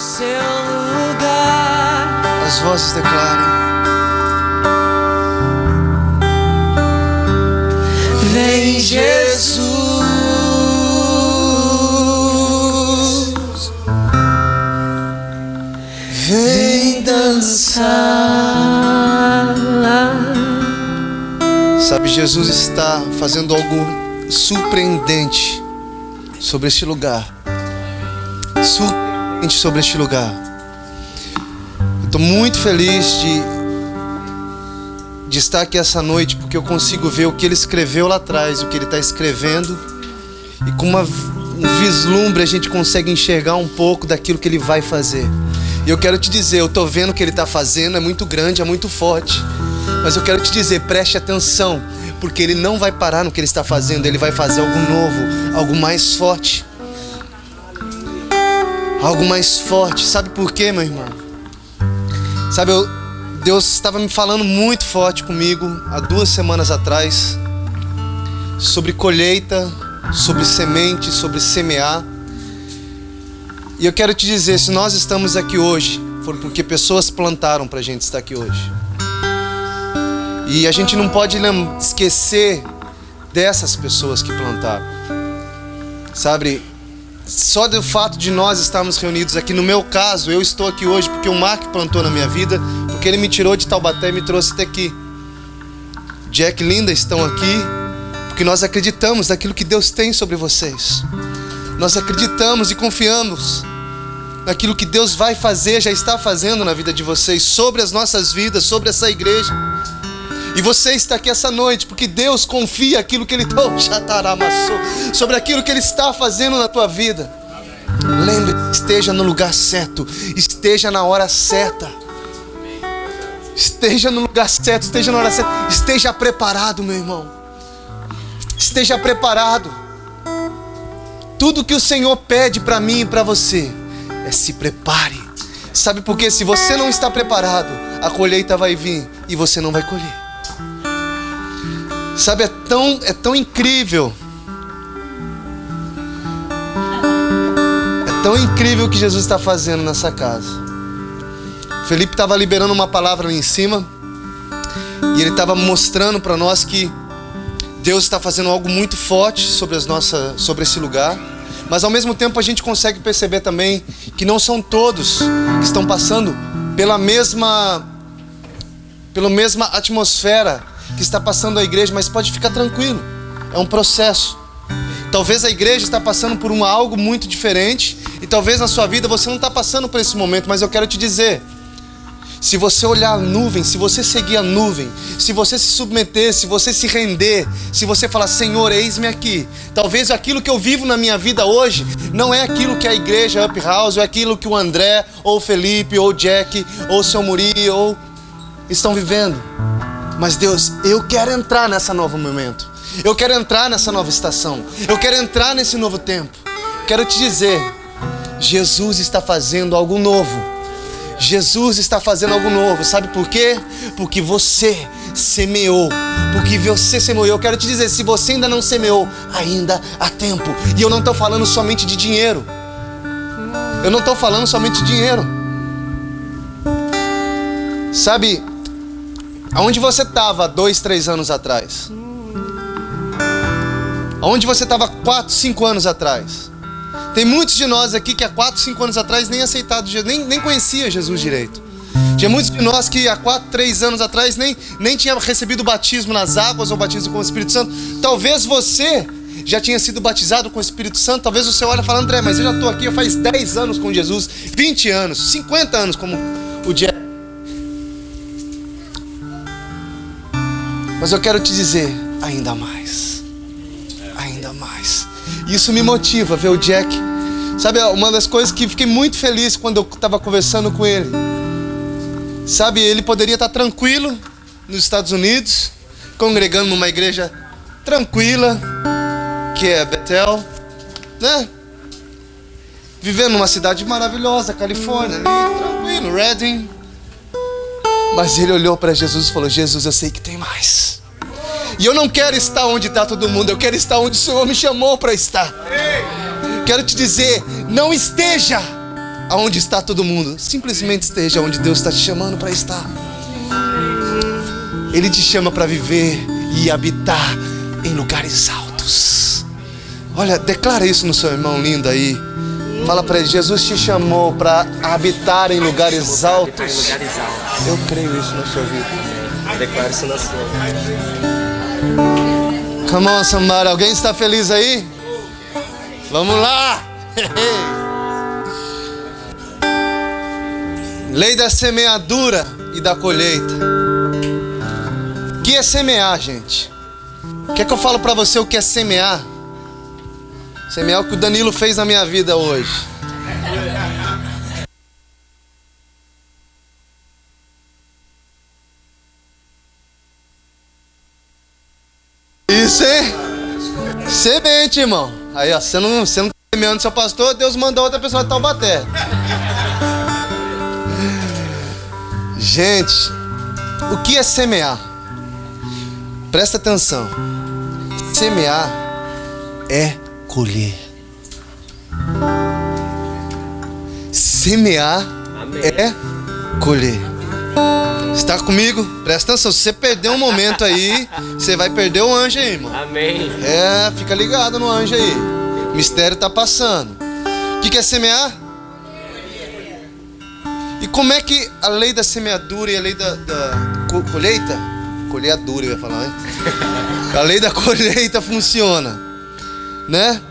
seu lugar. As vozes declarem. Vem Jesus. Vem dançar. Sabe, Jesus está fazendo algo surpreendente sobre este lugar. Surpreendente sobre este lugar. Estou muito feliz de, de estar aqui essa noite, porque eu consigo ver o que ele escreveu lá atrás, o que ele está escrevendo, e com uma, um vislumbre a gente consegue enxergar um pouco daquilo que ele vai fazer. E eu quero te dizer, eu estou vendo o que ele está fazendo, é muito grande, é muito forte. Mas eu quero te dizer, preste atenção, porque ele não vai parar no que ele está fazendo, ele vai fazer algo novo, algo mais forte. Algo mais forte. Sabe por quê, meu irmão? Sabe, eu, Deus estava me falando muito forte comigo há duas semanas atrás sobre colheita, sobre semente, sobre semear. E eu quero te dizer, se nós estamos aqui hoje, foi porque pessoas plantaram para a gente estar aqui hoje. E a gente não pode esquecer dessas pessoas que plantaram. Sabe, só do fato de nós estarmos reunidos aqui, no meu caso, eu estou aqui hoje porque o Mark plantou na minha vida, porque ele me tirou de Taubaté e me trouxe até aqui. Jack e Linda estão aqui porque nós acreditamos naquilo que Deus tem sobre vocês. Nós acreditamos e confiamos naquilo que Deus vai fazer, já está fazendo na vida de vocês, sobre as nossas vidas, sobre essa igreja. E você está aqui essa noite porque Deus confia aquilo que Ele sobre aquilo que Ele está fazendo na tua vida. Lembre, esteja no lugar certo, esteja na hora certa. Esteja no lugar certo, esteja na hora certa, esteja preparado, meu irmão. Esteja preparado. Tudo que o Senhor pede para mim e para você é se prepare. Sabe por quê? Se você não está preparado, a colheita vai vir e você não vai colher. Sabe, é tão, é tão incrível. É tão incrível o que Jesus está fazendo nessa casa. Felipe estava liberando uma palavra ali em cima. E ele estava mostrando para nós que Deus está fazendo algo muito forte sobre, as nossas, sobre esse lugar. Mas ao mesmo tempo a gente consegue perceber também que não são todos que estão passando pela mesma pela mesma atmosfera que está passando a igreja, mas pode ficar tranquilo. É um processo. Talvez a igreja está passando por uma, algo muito diferente e talvez na sua vida você não está passando por esse momento, mas eu quero te dizer, se você olhar a nuvem, se você seguir a nuvem, se você se submeter, se você se render, se você falar, Senhor, eis-me aqui. Talvez aquilo que eu vivo na minha vida hoje não é aquilo que a igreja Up House, ou é aquilo que o André, ou o Felipe, ou o Jack, ou o seu Muri, ou estão vivendo. Mas Deus, eu quero entrar nessa novo momento. Eu quero entrar nessa nova estação. Eu quero entrar nesse novo tempo. Quero te dizer, Jesus está fazendo algo novo. Jesus está fazendo algo novo. Sabe por quê? Porque você semeou. Porque você semeou. Eu quero te dizer, se você ainda não semeou, ainda há tempo. E eu não estou falando somente de dinheiro. Eu não estou falando somente de dinheiro. Sabe, Aonde você estava dois, três anos atrás? Aonde você estava quatro, cinco anos atrás? Tem muitos de nós aqui que há quatro, cinco anos atrás nem aceitado Jesus, nem, nem conhecia Jesus direito. Tinha muitos de nós que há quatro, três anos atrás nem, nem tinha recebido o batismo nas águas ou batismo com o Espírito Santo. Talvez você já tinha sido batizado com o Espírito Santo. Talvez você olhe e fale, André, mas eu já estou aqui faz 10 anos com Jesus, 20 anos, 50 anos, como o dia Mas eu quero te dizer, ainda mais. Ainda mais. Isso me motiva ver o Jack. Sabe, uma das coisas que fiquei muito feliz quando eu estava conversando com ele. Sabe, ele poderia estar tranquilo nos Estados Unidos, congregando numa igreja tranquila, que é Bethel, né? Vivendo numa cidade maravilhosa, Califórnia, ali, tranquilo, Redding. Mas ele olhou para Jesus e falou: Jesus, eu sei que tem mais. E eu não quero estar onde está todo mundo, eu quero estar onde o Senhor me chamou para estar. Quero te dizer: não esteja aonde está todo mundo. Simplesmente esteja onde Deus está te chamando para estar. Ele te chama para viver e habitar em lugares altos. Olha, declara isso no seu irmão lindo aí. Fala para ele, Jesus te chamou para habitar em lugares altos. Eu creio isso na sua vida. Declaro isso na sua. Come on, somebody. Alguém está feliz aí? Vamos lá! Lei da semeadura e da colheita. O que é semear, gente? Quer que eu falo para você o que é semear? Semear é o que o Danilo fez na minha vida hoje. Isso, hein? Semente, irmão. Aí, ó, você não, você não tá semeando seu pastor, Deus mandou outra pessoa de Taubaté. Gente, o que é semear? Presta atenção. Semear é colher. Semear Amém. é colher. Está comigo? Presta atenção. Se você perder um momento aí, você vai perder o anjo aí, irmão. Amém. É, fica ligado no anjo aí. O mistério tá passando. O que, que é semear? E como é que a lei da semeadura e a lei da, da co- colheita? Colheadura, eu ia falar, hein? A lei da colheita funciona, né?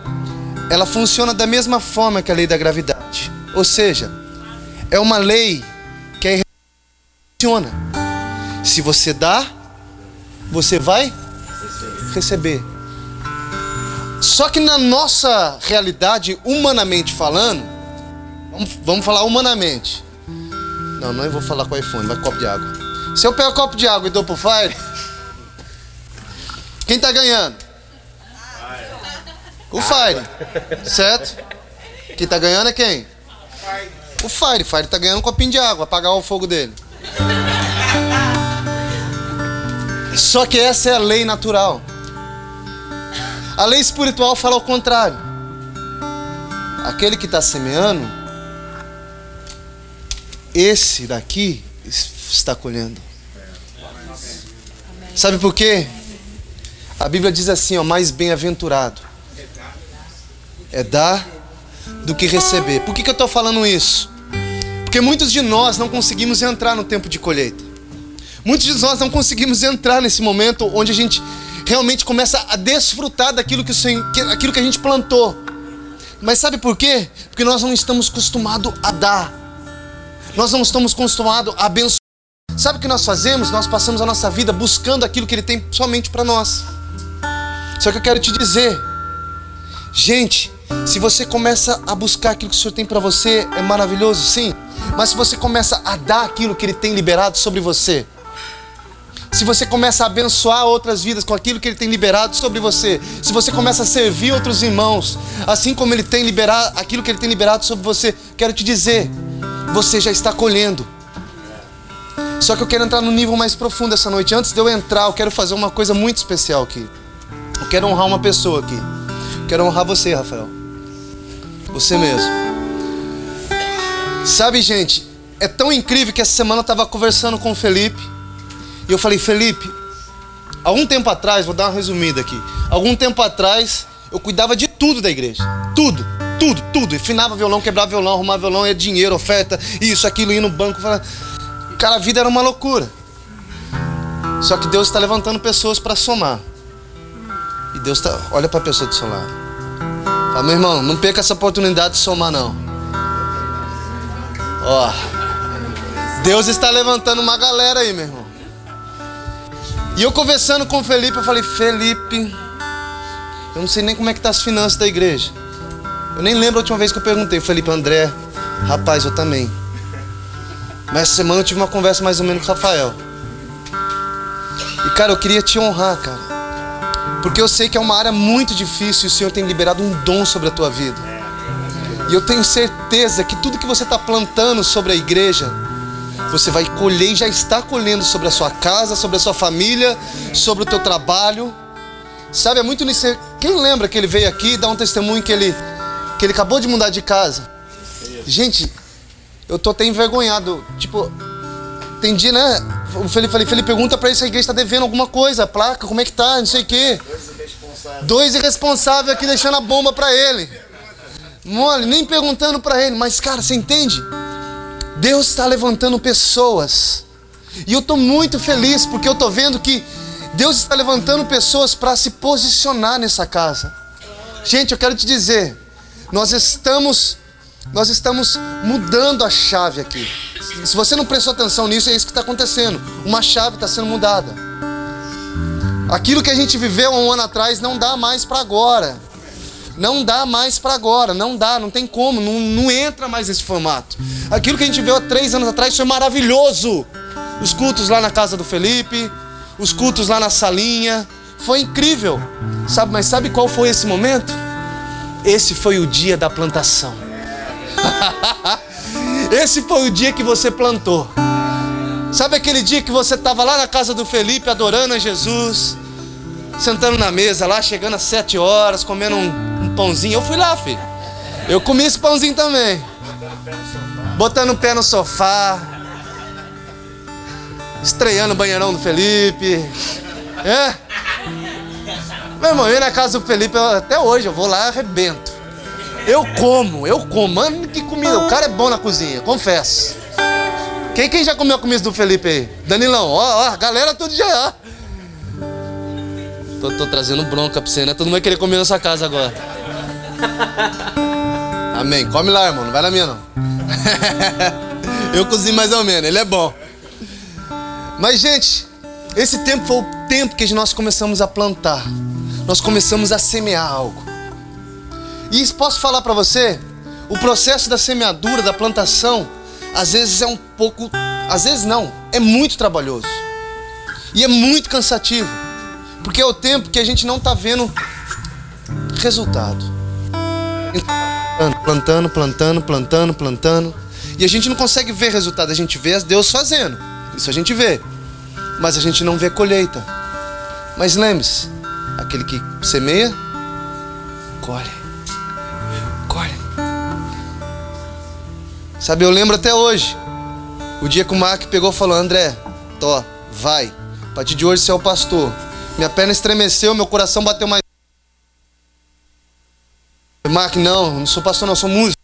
Ela funciona da mesma forma que a lei da gravidade. Ou seja, é uma lei que é funciona. Se você dá, você vai receber. Só que na nossa realidade, humanamente falando, vamos, vamos falar humanamente. Não, não vou falar com o iPhone, vai copo de água. Se eu pego um copo de água e dou pro Fire, quem tá ganhando? O Fire, certo? Quem tá ganhando é quem? O Fire. Fire tá ganhando um copinho de água, apagar o fogo dele. Só que essa é a lei natural. A lei espiritual fala ao contrário. Aquele que está semeando, esse daqui está colhendo. Sabe por quê? A Bíblia diz assim, ó, mais bem-aventurado é dar do que receber. Por que, que eu estou falando isso? Porque muitos de nós não conseguimos entrar no tempo de colheita. Muitos de nós não conseguimos entrar nesse momento onde a gente realmente começa a desfrutar daquilo que, Senhor, que- aquilo que a gente plantou. Mas sabe por quê? Porque nós não estamos acostumados a dar. Nós não estamos acostumados a abençoar. Sabe o que nós fazemos? Nós passamos a nossa vida buscando aquilo que Ele tem somente para nós. Só que eu quero te dizer, gente, se você começa a buscar aquilo que o Senhor tem para você, é maravilhoso, sim. Mas se você começa a dar aquilo que Ele tem liberado sobre você, se você começa a abençoar outras vidas com aquilo que Ele tem liberado sobre você, se você começa a servir outros irmãos, assim como Ele tem liberado aquilo que Ele tem liberado sobre você, quero te dizer, você já está colhendo. Só que eu quero entrar no nível mais profundo essa noite. Antes de eu entrar, eu quero fazer uma coisa muito especial aqui. Eu quero honrar uma pessoa aqui. Eu quero honrar você, Rafael. Você mesmo. Sabe, gente, é tão incrível que essa semana eu estava conversando com o Felipe. E eu falei, Felipe, algum tempo atrás, vou dar uma resumida aqui. Algum tempo atrás, eu cuidava de tudo da igreja. Tudo, tudo, tudo. Enfinava violão, quebrava violão, arrumava violão, ia dinheiro, oferta, isso, aquilo, ia no banco. Falava... Cara, a vida era uma loucura. Só que Deus está levantando pessoas para somar. E Deus está. Olha para a pessoa do seu lado. Fala, meu irmão, não perca essa oportunidade de somar, não. Ó. Deus está levantando uma galera aí, meu irmão. E eu conversando com o Felipe, eu falei, Felipe, eu não sei nem como é que tá as finanças da igreja. Eu nem lembro a última vez que eu perguntei, Felipe, André, rapaz, eu também. Mas essa semana eu tive uma conversa mais ou menos com o Rafael. E cara, eu queria te honrar, cara. Porque eu sei que é uma área muito difícil e o Senhor tem liberado um dom sobre a tua vida. E eu tenho certeza que tudo que você está plantando sobre a igreja, você vai colher e já está colhendo sobre a sua casa, sobre a sua família, sobre o teu trabalho. Sabe, é muito nisso. Quem lembra que ele veio aqui dar um testemunho que ele, que ele acabou de mudar de casa? Gente, eu tô até envergonhado. Tipo, dia, né? O Felipe, falei, Felipe pergunta pra ele se a igreja tá devendo alguma coisa, placa, como é que tá, não sei o quê. Dois irresponsáveis aqui deixando a bomba pra ele. Mole, nem perguntando pra ele, mas cara, você entende? Deus está levantando pessoas. E eu tô muito feliz porque eu tô vendo que Deus está levantando pessoas para se posicionar nessa casa. Gente, eu quero te dizer, nós estamos nós estamos mudando a chave aqui. Se você não prestou atenção nisso, é isso que está acontecendo. Uma chave está sendo mudada. Aquilo que a gente viveu um ano atrás não dá mais para agora. Não dá mais para agora, não dá, não tem como, não, não entra mais nesse formato. Aquilo que a gente viu há três anos atrás foi maravilhoso. Os cultos lá na casa do Felipe, os cultos lá na salinha, foi incrível. Sabe, mas sabe qual foi esse momento? Esse foi o dia da plantação. Esse foi o dia que você plantou. Sabe aquele dia que você estava lá na casa do Felipe adorando a Jesus, sentando na mesa lá, chegando às sete horas, comendo um, um pãozinho. Eu fui lá, filho. Eu comi esse pãozinho também. Botando o pé no sofá. Estreando o banheirão do Felipe. É? Meu irmão, eu na casa do Felipe até hoje, eu vou lá e arrebento. Eu como, eu como. Mano, que comida. O cara é bom na cozinha, confesso. Quem, quem já comeu a comida do Felipe aí? Danilão, ó, ó, galera tudo já. Tô, tô trazendo bronca pra você, né? Todo mundo vai querer comer na sua casa agora. Amém. Come lá, irmão. Não vai na minha, não. eu cozinho mais ou menos. Ele é bom. Mas, gente, esse tempo foi o tempo que nós começamos a plantar. Nós começamos a semear algo. E posso falar para você, o processo da semeadura, da plantação, às vezes é um pouco, às vezes não, é muito trabalhoso. E é muito cansativo. Porque é o tempo que a gente não está vendo resultado. Plantando, plantando, plantando, plantando. E a gente não consegue ver resultado, a gente vê Deus fazendo. Isso a gente vê. Mas a gente não vê colheita. Mas lembre-se, aquele que semeia, colhe. Sabe, eu lembro até hoje. O dia que o Mark pegou e falou: André, tô, vai. A partir de hoje você é o pastor. Minha perna estremeceu, meu coração bateu mais. Mark, não, não sou pastor, não, sou músico.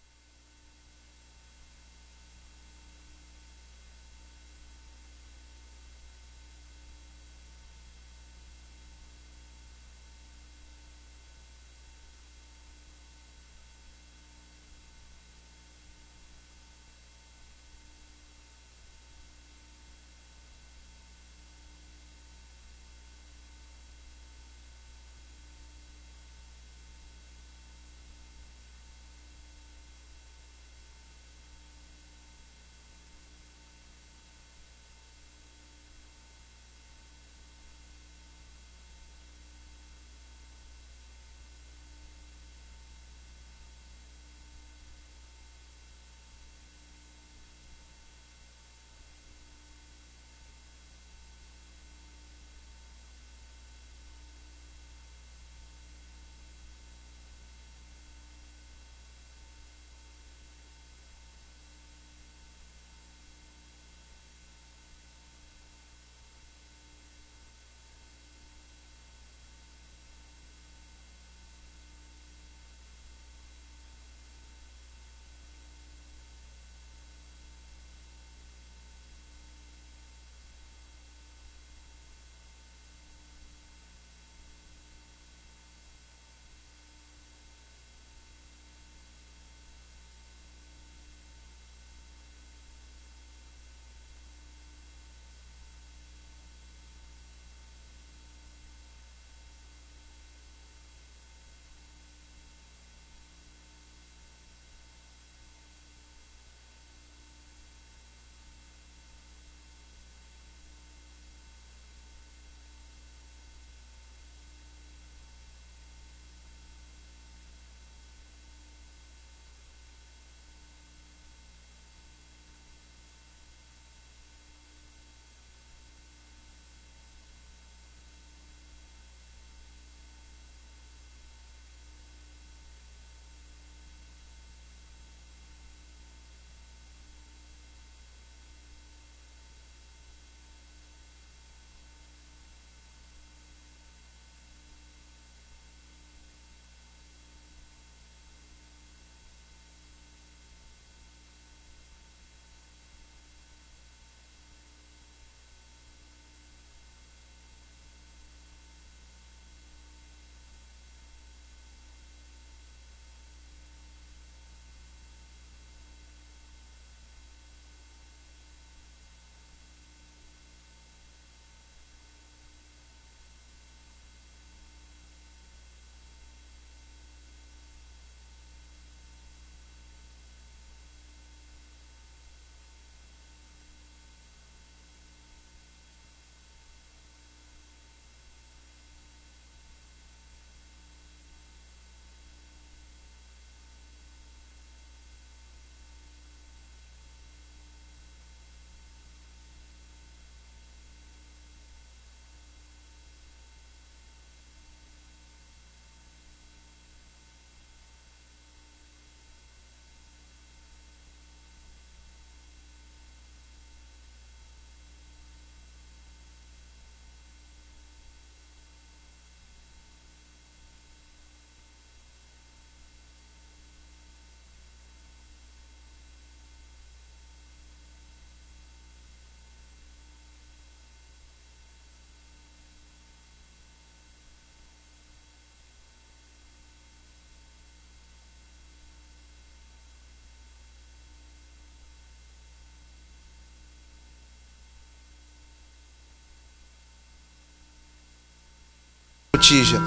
Botija.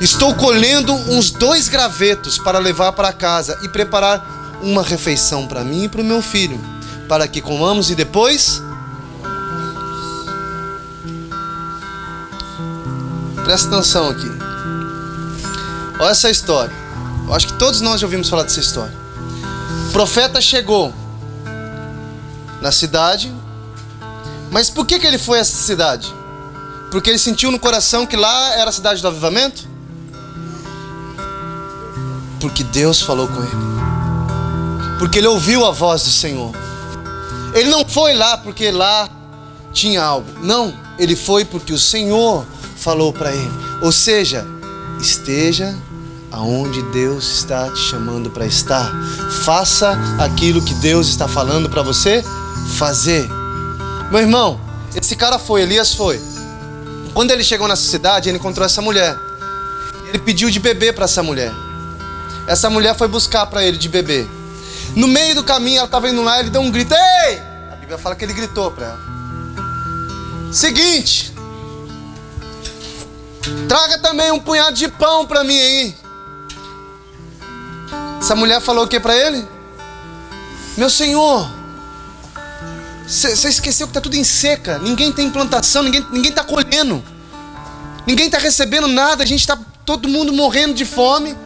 Estou colhendo uns dois gravetos para levar para casa e preparar uma refeição para mim e para o meu filho, para que comamos e depois. Presta atenção aqui. Olha essa história. Eu acho que todos nós já ouvimos falar dessa história. O profeta chegou na cidade, mas por que, que ele foi a essa cidade? Porque ele sentiu no coração que lá era a cidade do avivamento? Porque Deus falou com ele. Porque ele ouviu a voz do Senhor. Ele não foi lá porque lá tinha algo. Não, ele foi porque o Senhor falou para ele. Ou seja, esteja aonde Deus está te chamando para estar. Faça aquilo que Deus está falando para você fazer. Meu irmão, esse cara foi, Elias foi. Quando ele chegou nessa cidade, ele encontrou essa mulher. Ele pediu de beber para essa mulher. Essa mulher foi buscar para ele de beber. No meio do caminho, ela estava indo lá, ele deu um grito: Ei! A Bíblia fala que ele gritou para ela: Seguinte, traga também um punhado de pão para mim aí. Essa mulher falou o que para ele? Meu senhor, você esqueceu que está tudo em seca. Ninguém tem plantação, ninguém ninguém está colhendo. Ninguém está recebendo nada. A gente está todo mundo morrendo de fome.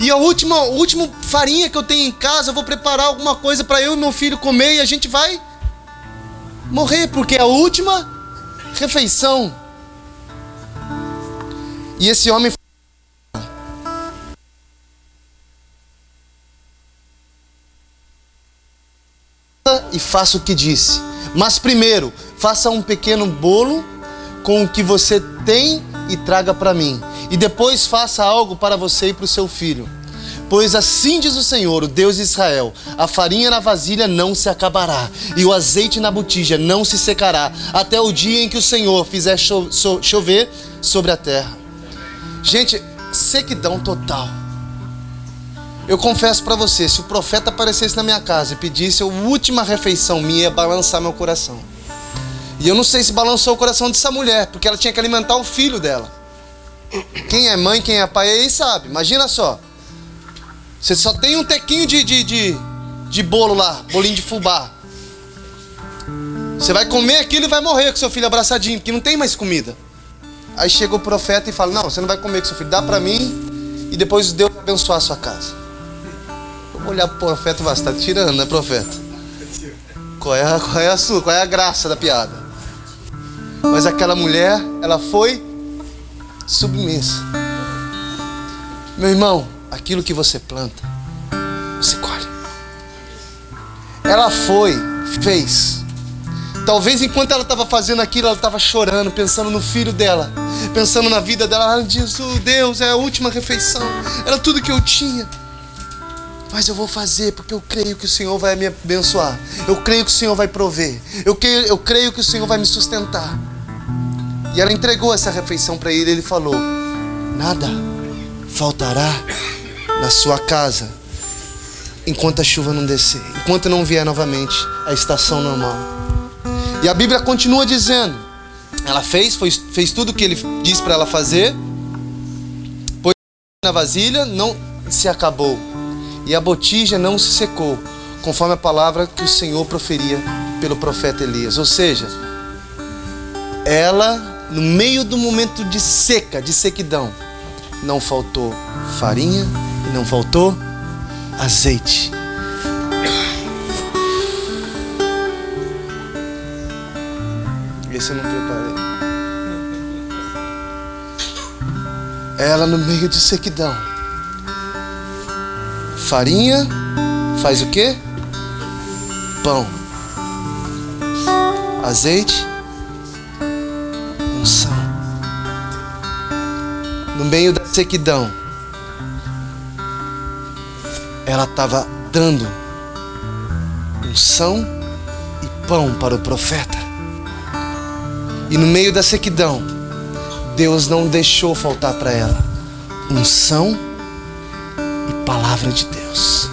E a última, a última farinha que eu tenho em casa, eu vou preparar alguma coisa para eu e meu filho comer e a gente vai morrer, porque é a última refeição. E esse homem e faça o que disse. Mas primeiro, faça um pequeno bolo com o que você tem e traga para mim. E depois faça algo para você e para o seu filho. Pois assim diz o Senhor, o Deus de Israel: a farinha na vasilha não se acabará, e o azeite na botija não se secará, até o dia em que o Senhor fizer cho so chover sobre a terra. Gente, sequidão total. Eu confesso para você, se o profeta aparecesse na minha casa e pedisse a última refeição minha, ia balançar meu coração. E eu não sei se balançou o coração dessa mulher, porque ela tinha que alimentar o filho dela. Quem é mãe, quem é pai aí sabe. Imagina só. Você só tem um tequinho de, de, de, de bolo lá, bolinho de fubá. Você vai comer aquilo e vai morrer com seu filho abraçadinho, porque não tem mais comida. Aí chega o profeta e fala: Não, você não vai comer com seu filho, dá para mim e depois Deus vai abençoar a sua casa. Olhar pro profeta, você tá tirando, né, profeta? Qual é, a, qual é a sua, qual é a graça da piada? Mas aquela mulher, ela foi submissa. Meu irmão, aquilo que você planta, você colhe. Ela foi, fez. Talvez enquanto ela estava fazendo aquilo, ela estava chorando, pensando no filho dela, pensando na vida dela. Ela disse: oh, Deus, é a última refeição, era tudo que eu tinha. Mas eu vou fazer porque eu creio que o Senhor vai me abençoar. Eu creio que o Senhor vai prover. Eu creio, eu creio que o Senhor vai me sustentar. E ela entregou essa refeição para ele. Ele falou: Nada faltará na sua casa enquanto a chuva não descer, enquanto não vier novamente a estação normal. E a Bíblia continua dizendo: ela fez, foi, fez tudo o que ele disse para ela fazer, pôs na vasilha, não se acabou, e a botija não se secou, conforme a palavra que o Senhor proferia pelo profeta Elias. Ou seja, ela, no meio do momento de seca, de sequidão, não faltou farinha e não faltou azeite. Esse eu não preparei. Ela no meio de sequidão. Farinha faz o quê? Pão. Azeite. Unção. No meio da sequidão ela estava dando unção e pão para o profeta. E no meio da sequidão, Deus não deixou faltar para ela unção palavra de Deus.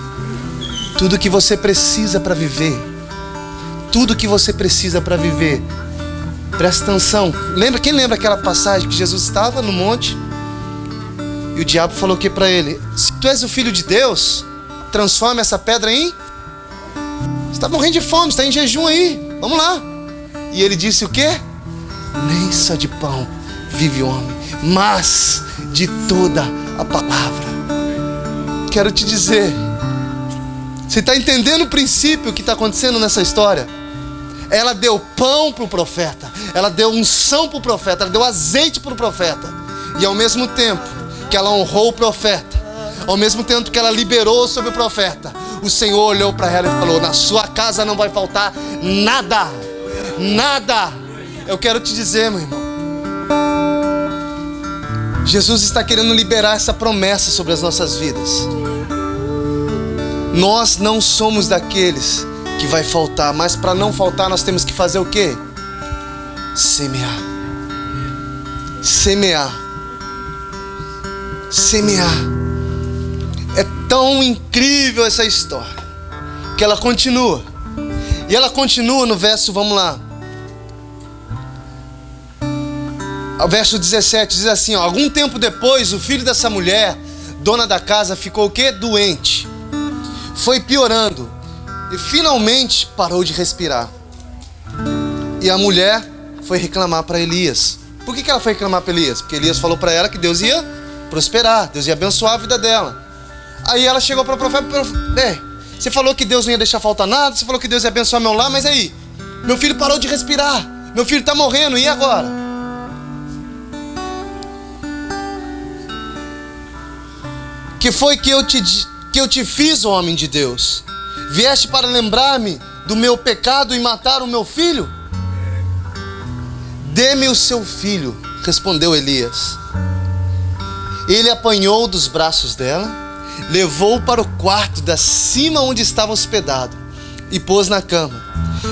Tudo que você precisa para viver, tudo que você precisa para viver, Presta atenção. Lembra quem lembra aquela passagem que Jesus estava no monte e o diabo falou o que para ele? Se tu és o filho de Deus, transforma essa pedra em está morrendo de fome, está em jejum aí. Vamos lá. E ele disse o quê? Nem só de pão vive o homem, mas de toda a palavra. Quero te dizer, você está entendendo o princípio que está acontecendo nessa história? Ela deu pão para o profeta, ela deu unção para o profeta, ela deu azeite para o profeta, e ao mesmo tempo que ela honrou o profeta, ao mesmo tempo que ela liberou sobre o profeta, o Senhor olhou para ela e falou: Na sua casa não vai faltar nada, nada. Eu quero te dizer, meu irmão, Jesus está querendo liberar essa promessa sobre as nossas vidas. Nós não somos daqueles que vai faltar, mas para não faltar nós temos que fazer o quê? Semear. Semear. Semear. É tão incrível essa história que ela continua. E ela continua no verso, vamos lá. O verso 17 diz assim: ó, Algum tempo depois, o filho dessa mulher, dona da casa, ficou o quê? Doente. Foi piorando e finalmente parou de respirar. E a mulher foi reclamar para Elias. Por que, que ela foi reclamar para Elias? Porque Elias falou para ela que Deus ia prosperar, Deus ia abençoar a vida dela. Aí ela chegou para o profeta é, Você falou que Deus não ia deixar faltar nada, você falou que Deus ia abençoar meu lar, mas aí, meu filho parou de respirar, meu filho está morrendo, e agora? Que foi que eu te, que eu te fiz, homem de Deus? Vieste para lembrar-me do meu pecado e matar o meu filho? Dê-me o seu filho, respondeu Elias. Ele apanhou dos braços dela, levou para o quarto da cima onde estava hospedado e pôs na cama.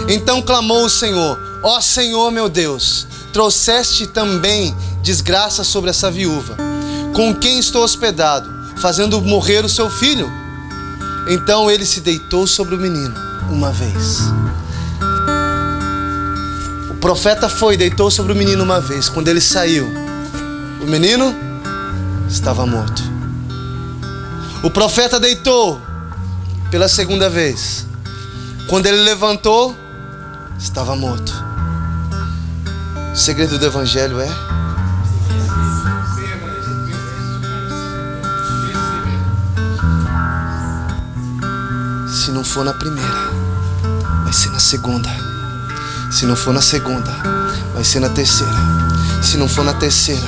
Então clamou o Senhor: Ó Senhor meu Deus, trouxeste também desgraça sobre essa viúva, com quem estou hospedado, fazendo morrer o seu filho. Então ele se deitou sobre o menino uma vez. O profeta foi, deitou sobre o menino uma vez. Quando ele saiu, o menino estava morto. O profeta deitou pela segunda vez. Quando ele levantou, estava morto. O segredo do evangelho é Se não for na primeira, vai ser na segunda. Se não for na segunda, vai ser na terceira. Se não for na terceira,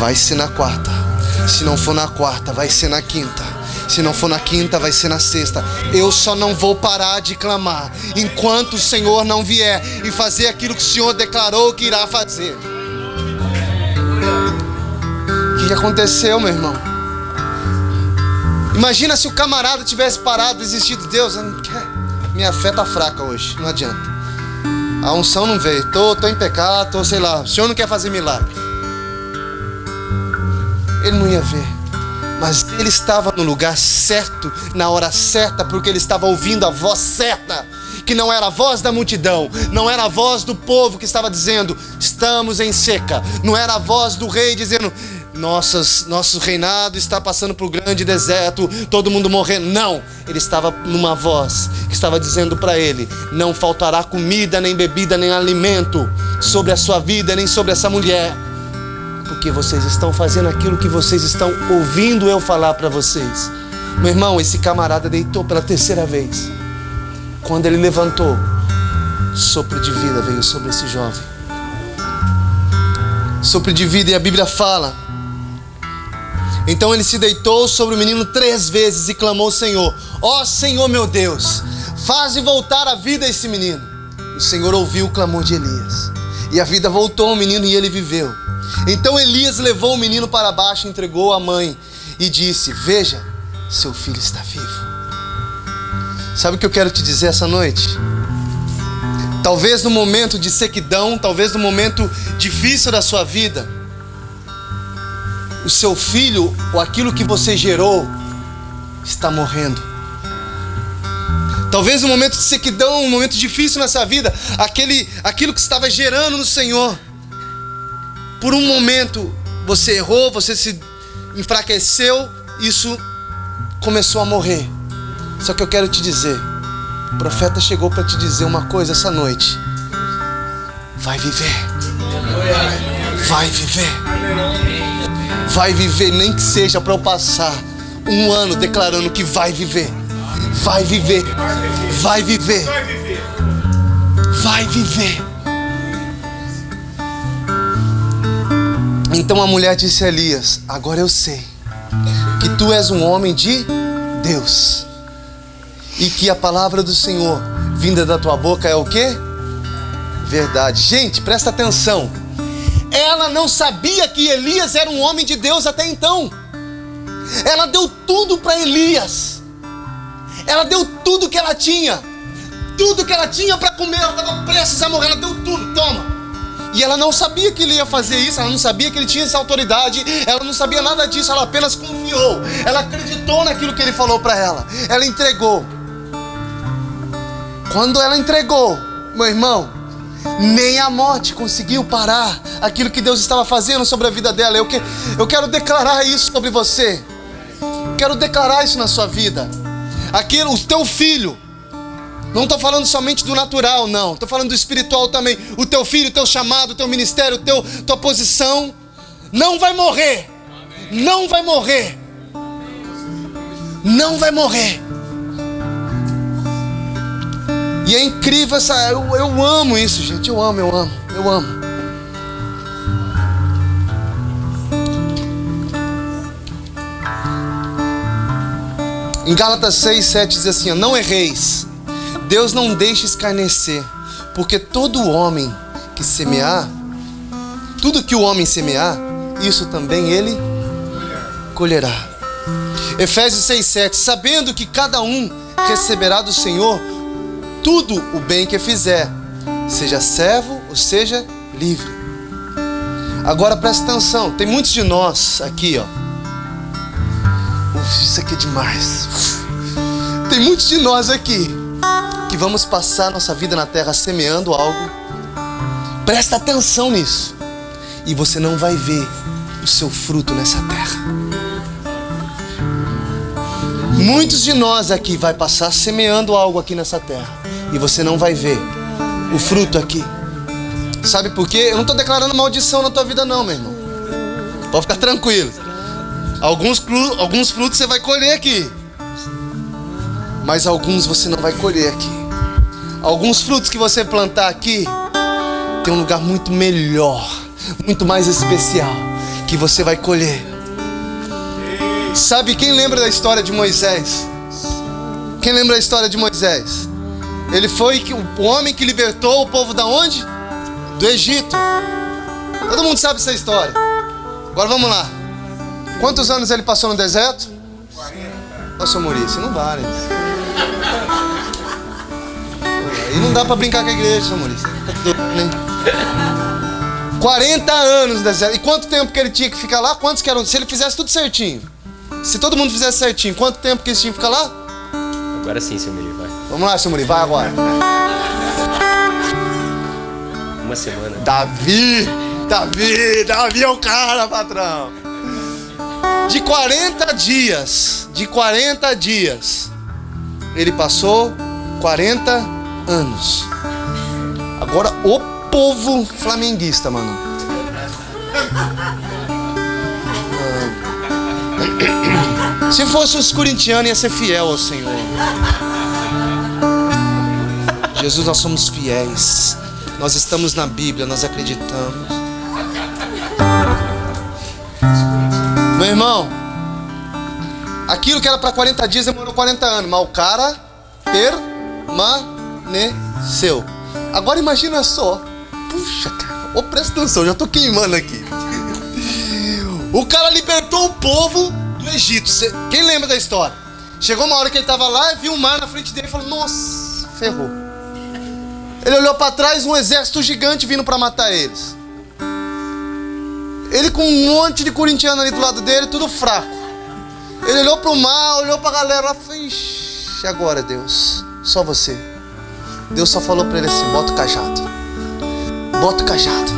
vai ser na quarta. Se não for na quarta, vai ser na quinta. Se não for na quinta, vai ser na sexta. Eu só não vou parar de clamar enquanto o Senhor não vier e fazer aquilo que o Senhor declarou que irá fazer. O que aconteceu, meu irmão? Imagina se o camarada tivesse parado, desistido de Deus. Minha fé tá fraca hoje, não adianta. A unção não veio. Tô, tô em pecado, tô, sei lá. O Senhor não quer fazer milagre. Ele não ia ver. Mas ele estava no lugar certo, na hora certa, porque ele estava ouvindo a voz certa. Que não era a voz da multidão, não era a voz do povo que estava dizendo, estamos em seca. Não era a voz do rei dizendo, nossas, nosso reinado está passando por um grande deserto, todo mundo morrendo. Não, ele estava numa voz que estava dizendo para ele: não faltará comida, nem bebida, nem alimento sobre a sua vida, nem sobre essa mulher, porque vocês estão fazendo aquilo que vocês estão ouvindo eu falar para vocês. Meu irmão, esse camarada deitou pela terceira vez. Quando ele levantou, sopro de vida veio sobre esse jovem. Sopro de vida, e a Bíblia fala então ele se deitou sobre o menino três vezes e clamou ao Senhor: Ó oh, Senhor meu Deus, faze voltar a vida a esse menino. O Senhor ouviu o clamor de Elias. E a vida voltou ao menino e ele viveu. Então Elias levou o menino para baixo, entregou à mãe e disse: Veja, seu filho está vivo. Sabe o que eu quero te dizer essa noite? Talvez no momento de sequidão, talvez no momento difícil da sua vida, o seu filho ou aquilo que você gerou está morrendo. Talvez um momento de sequidão, um momento difícil nessa vida, aquele, aquilo que estava gerando no Senhor. Por um momento você errou, você se enfraqueceu, isso começou a morrer. Só que eu quero te dizer, o profeta chegou para te dizer uma coisa essa noite. Vai viver. Vai viver. Vai viver, nem que seja para eu passar um ano declarando que vai viver. Vai viver. Vai viver. Vai viver. Então a mulher disse a Elias: Agora eu sei que tu és um homem de Deus e que a palavra do Senhor vinda da tua boca é o que? Verdade. Gente, presta atenção. Ela não sabia que Elias era um homem de Deus até então. Ela deu tudo para Elias. Ela deu tudo que ela tinha. Tudo que ela tinha para comer, ela estava prestes a morrer. Ela deu tudo, toma. E ela não sabia que ele ia fazer isso, ela não sabia que ele tinha essa autoridade, ela não sabia nada disso, ela apenas confiou. Ela acreditou naquilo que ele falou para ela. Ela entregou. Quando ela entregou, meu irmão, nem a morte conseguiu parar aquilo que Deus estava fazendo sobre a vida dela. Eu, que, eu quero declarar isso sobre você. Quero declarar isso na sua vida. Aquilo, o teu filho. Não estou falando somente do natural, não. Estou falando do espiritual também. O teu filho, o teu chamado, o teu ministério, o teu, tua posição. Não vai morrer. Não vai morrer. Não vai morrer. E é incrível essa. Eu, eu amo isso, gente. Eu amo, eu amo, eu amo. Em Gálatas 6, 7 diz assim: Não erreis, Deus não deixa escarnecer, porque todo homem que semear, tudo que o homem semear, isso também ele colherá. Efésios 6, 7: Sabendo que cada um receberá do Senhor tudo o bem que fizer, seja servo ou seja livre. Agora presta atenção, tem muitos de nós aqui, ó. Uf, isso aqui é demais. Tem muitos de nós aqui que vamos passar nossa vida na terra semeando algo. Presta atenção nisso. E você não vai ver o seu fruto nessa terra. Muitos de nós aqui vai passar semeando algo aqui nessa terra e você não vai ver o fruto aqui. Sabe por quê? Eu não estou declarando maldição na tua vida não, meu irmão. Pode ficar tranquilo. Alguns, alguns frutos você vai colher aqui. Mas alguns você não vai colher aqui. Alguns frutos que você plantar aqui tem um lugar muito melhor, muito mais especial que você vai colher. Sabe quem lembra da história de Moisés? Quem lembra da história de Moisés? Ele foi o homem que libertou o povo da onde? Do Egito. Todo mundo sabe essa história. Agora vamos lá. Quantos anos ele passou no deserto? 40. Pastor Maurício, não vale. E não dá pra brincar com a igreja, seu Maurício. 40 anos no deserto. E quanto tempo que ele tinha que ficar lá? Quantos que eram? Se ele fizesse tudo certinho. Se todo mundo fizesse certinho, quanto tempo que eles tinham que ficar lá? Agora sim, seu vai. Vamos lá, seu Muri, vai agora. Uma semana. Davi, Davi, Davi é o cara, patrão. De 40 dias, de 40 dias, ele passou 40 anos. Agora o povo flamenguista, mano. Se fosse os corintianos, ia ser fiel ao Senhor. Jesus, nós somos fiéis. Nós estamos na Bíblia, nós acreditamos. Meu irmão, aquilo que era para 40 dias demorou 40 anos, mas o cara permaneceu. Agora imagina só. Puxa, cara, oh, presta atenção, já tô queimando aqui. O cara libertou o povo do Egito. Quem lembra da história? Chegou uma hora que ele estava lá, viu o mar na frente dele e falou: Nossa, ferrou. Ele olhou para trás, um exército gigante vindo para matar eles. Ele com um monte de corintiano ali do lado dele, tudo fraco. Ele olhou para o mar, olhou para a galera lá Ixi, agora Deus. Só você. Deus só falou para ele assim: bota o cajado. Bota o cajado.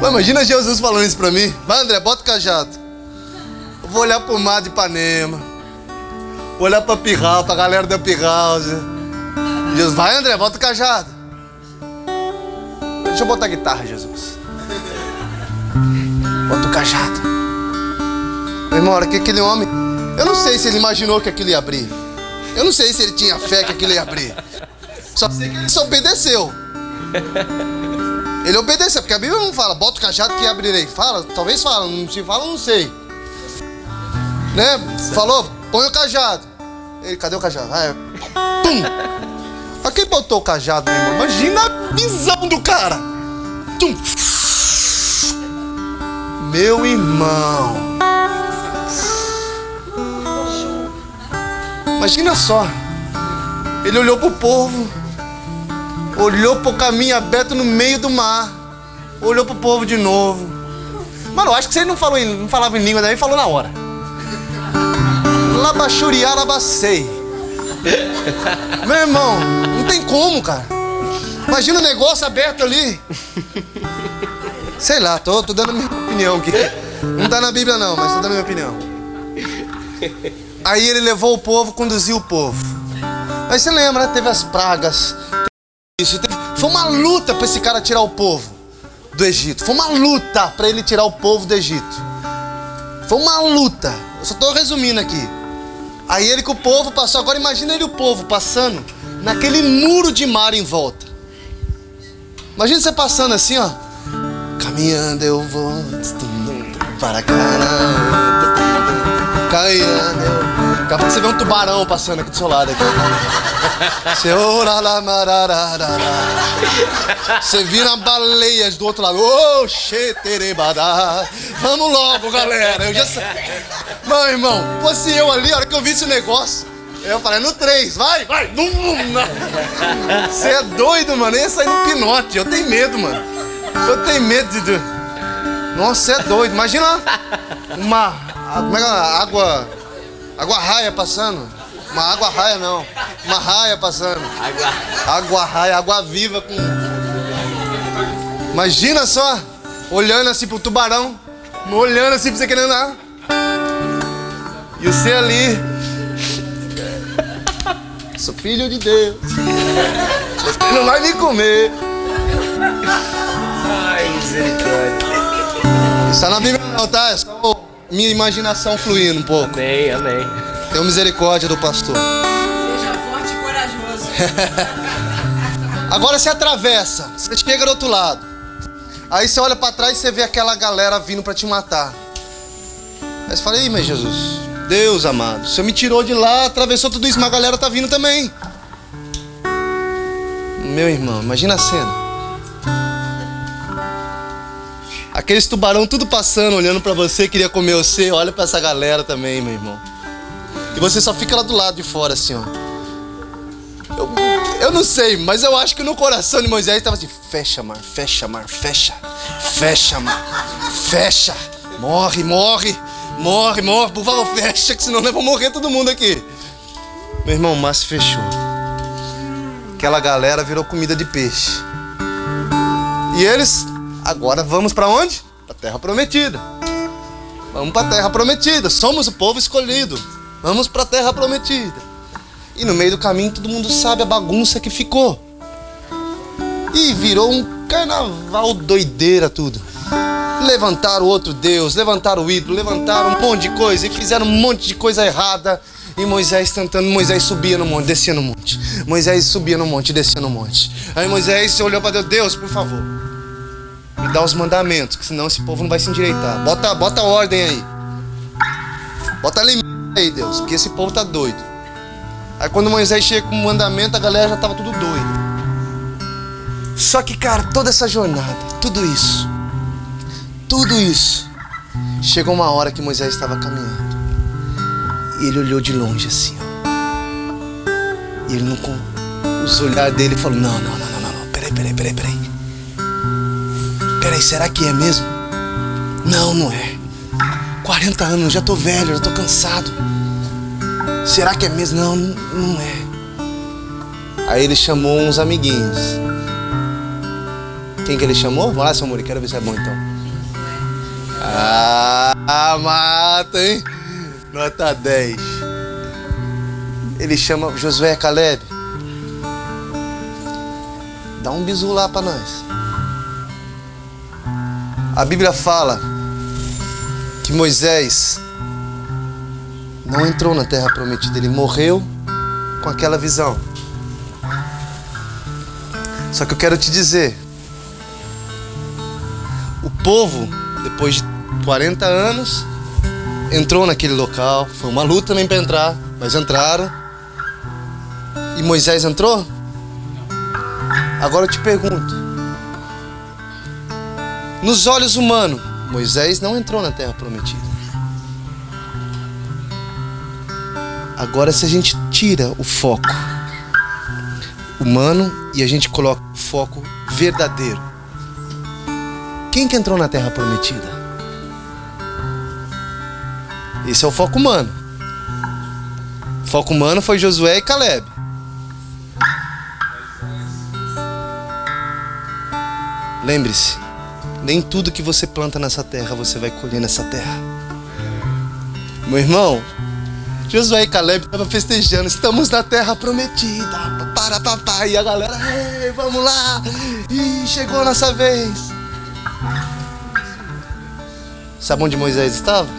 Mas imagina Jesus falando isso para mim. Vai, André, bota o cajado. Eu vou olhar pro mar de Ipanema. Vou olhar pra Pirral, pra galera da Pirral. Jesus, vai, André, bota o cajado. Deixa eu botar a guitarra, Jesus. Bota o cajado. Meu irmão, que aquele homem. Eu não sei se ele imaginou que aquilo ia abrir. Eu não sei se ele tinha fé que aquilo ia abrir. Só sei que ele só obedeceu. Ele obedeceu, porque a Bíblia não fala, bota o cajado que abrirei. Fala, talvez fala, não se fala, não sei. Né? Falou, põe o cajado. Ele, cadê o cajado? Ah, é. Pum! Olha quem botou o cajado, meu irmão. Imagina a visão do cara. Tum! Meu irmão. Imagina só. Ele olhou pro povo. Olhou pro caminho aberto no meio do mar. Olhou pro povo de novo. Mano, eu acho que se ele não, falou em, não falava em língua daí, falou na hora. Labachuriá, labacei. Meu irmão, não tem como, cara. Imagina o negócio aberto ali. Sei lá, tô, tô dando minha opinião aqui. Não tá na Bíblia não, mas tô dando minha opinião. Aí ele levou o povo, conduziu o povo. Aí você lembra, né? Teve as pragas. Teve isso. Teve... Foi uma luta para esse cara tirar o povo do Egito. Foi uma luta para ele tirar o povo do Egito. Foi uma luta. Eu só tô resumindo aqui. Aí ele com o povo passou. Agora imagina ele o povo passando naquele muro de mar em volta. Imagina você passando assim, ó. Caminhando eu vou para caramba. Caminhando eu. Daqui a você vê um tubarão passando aqui do seu lado. Aqui. Você, você vira baleias do outro lado. Xeterebadá. Vamos logo, galera. Eu já sei. Meu irmão, fosse eu ali, a hora que eu vi esse negócio, eu falei, no 3, vai, vai. Você é doido, mano. Eu ia sair no pinote. Eu tenho medo, mano. Eu tenho medo de. Nossa, você é doido. Imagina uma. Como é que é? Água. Água raia passando. Uma água raia não. Uma raia passando. Água. Água raia, água viva com. Imagina só, olhando assim pro tubarão, olhando assim pra você querendo lá. E você ali. Sou filho de Deus. Você não vai me comer. Ai, misericórdia. Isso tá na Bíblia não, tá? É só minha imaginação fluindo um pouco. Amém, amém. Tenha misericórdia do pastor. Seja forte e corajoso. Agora você atravessa, você chega do outro lado. Aí você olha pra trás e você vê aquela galera vindo pra te matar. Aí você fala, ei, mas Jesus, Deus amado, Senhor me tirou de lá, atravessou tudo isso, mas a galera tá vindo também. Meu irmão, imagina a cena. Aqueles tubarão tudo passando, olhando pra você, queria comer você, olha pra essa galera também, meu irmão. E você só fica lá do lado de fora, assim, ó. Eu, eu não sei, mas eu acho que no coração de Moisés estava assim: fecha, mar, fecha, mar, fecha, fecha, mar, fecha, morre, morre, morre, morre, por favor, fecha, que senão nós vamos morrer todo mundo aqui. Meu irmão, mas fechou. Aquela galera virou comida de peixe. E eles, agora vamos para onde? Para terra prometida. Vamos para terra prometida. Somos o povo escolhido. Vamos para terra prometida. E no meio do caminho todo mundo sabe a bagunça que ficou. E virou um carnaval doideira tudo. Levantaram outro Deus, levantaram o ídolo, levantaram um monte de coisa e fizeram um monte de coisa errada. E Moisés tentando, Moisés subia no monte, descia no monte. Moisés subia no monte, descia no monte. Aí Moisés olhou para Deus, Deus, por favor, me dá os mandamentos, que senão esse povo não vai se endireitar. Bota, bota ordem aí. Bota limite aí, Deus, porque esse povo tá doido. Aí quando Moisés chega com o mandamento, a galera já tava tudo doida. Só que, cara, toda essa jornada, tudo isso, tudo isso, chegou uma hora que Moisés estava caminhando. E ele olhou de longe assim, ó. E ele não com os olhares dele falou: Não, não, não, não, não, não. Peraí, peraí, peraí, peraí. Peraí, será que é mesmo? Não, não é. 40 anos, já tô velho, já tô cansado. Será que é mesmo? Não, não é. Aí ele chamou uns amiguinhos. Quem que ele chamou? Vamos lá, seu Muri, quero ver se é bom então. Ah, mata, hein? Nota 10. Ele chama Josué Caleb. Dá um bisu lá pra nós. A Bíblia fala que Moisés não entrou na terra prometida, ele morreu com aquela visão. Só que eu quero te dizer, o povo, depois de 40 anos, entrou naquele local. Foi uma luta também para entrar, mas entraram. E Moisés entrou? Agora eu te pergunto: nos olhos humanos, Moisés não entrou na terra prometida. Agora, se a gente tira o foco humano e a gente coloca o foco verdadeiro, quem que entrou na terra prometida? Esse é o foco humano. O foco humano foi Josué e Caleb. Lembre-se, nem tudo que você planta nessa terra você vai colher nessa terra. Meu irmão, Josué e Caleb estavam festejando, estamos na terra prometida. Para papai, e a galera, Ei, vamos lá. E chegou a nossa vez. Sabe onde Moisés estava?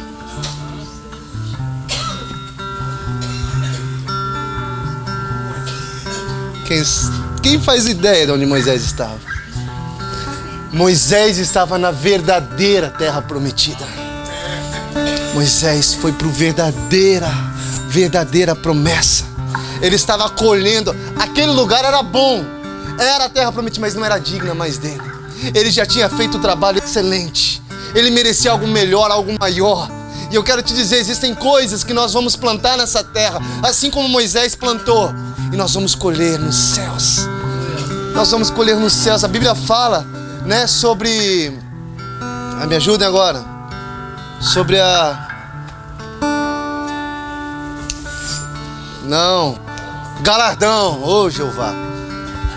Quem, quem faz ideia de onde Moisés estava? Moisés estava na verdadeira terra prometida. Moisés foi para o verdadeira, verdadeira promessa. Ele estava colhendo. Aquele lugar era bom, era a terra prometida, mas não era digna mais dele. Ele já tinha feito o trabalho excelente. Ele merecia algo melhor, algo maior. E eu quero te dizer, existem coisas que nós vamos plantar nessa terra, assim como Moisés plantou, e nós vamos colher nos céus. Nós vamos colher nos céus. A Bíblia fala, né, sobre ah, me ajudem agora. Sobre a Não. Galardão, ô oh, Jeová.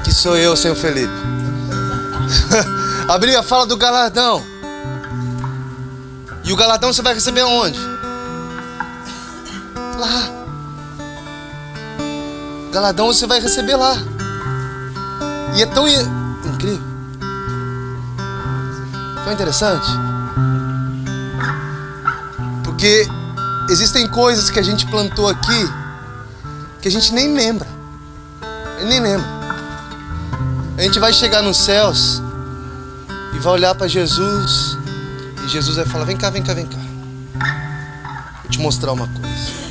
Que sou eu, Senhor Felipe. a Bíblia fala do galardão. E o galardão você vai receber onde? Lá. Galardão você vai receber lá. E é tão incrível. Tão interessante. Porque existem coisas que a gente plantou aqui que a gente nem lembra. Eu nem lembra. A gente vai chegar nos céus e vai olhar para Jesus e Jesus vai falar: Vem cá, vem cá, vem cá. Vou te mostrar uma coisa.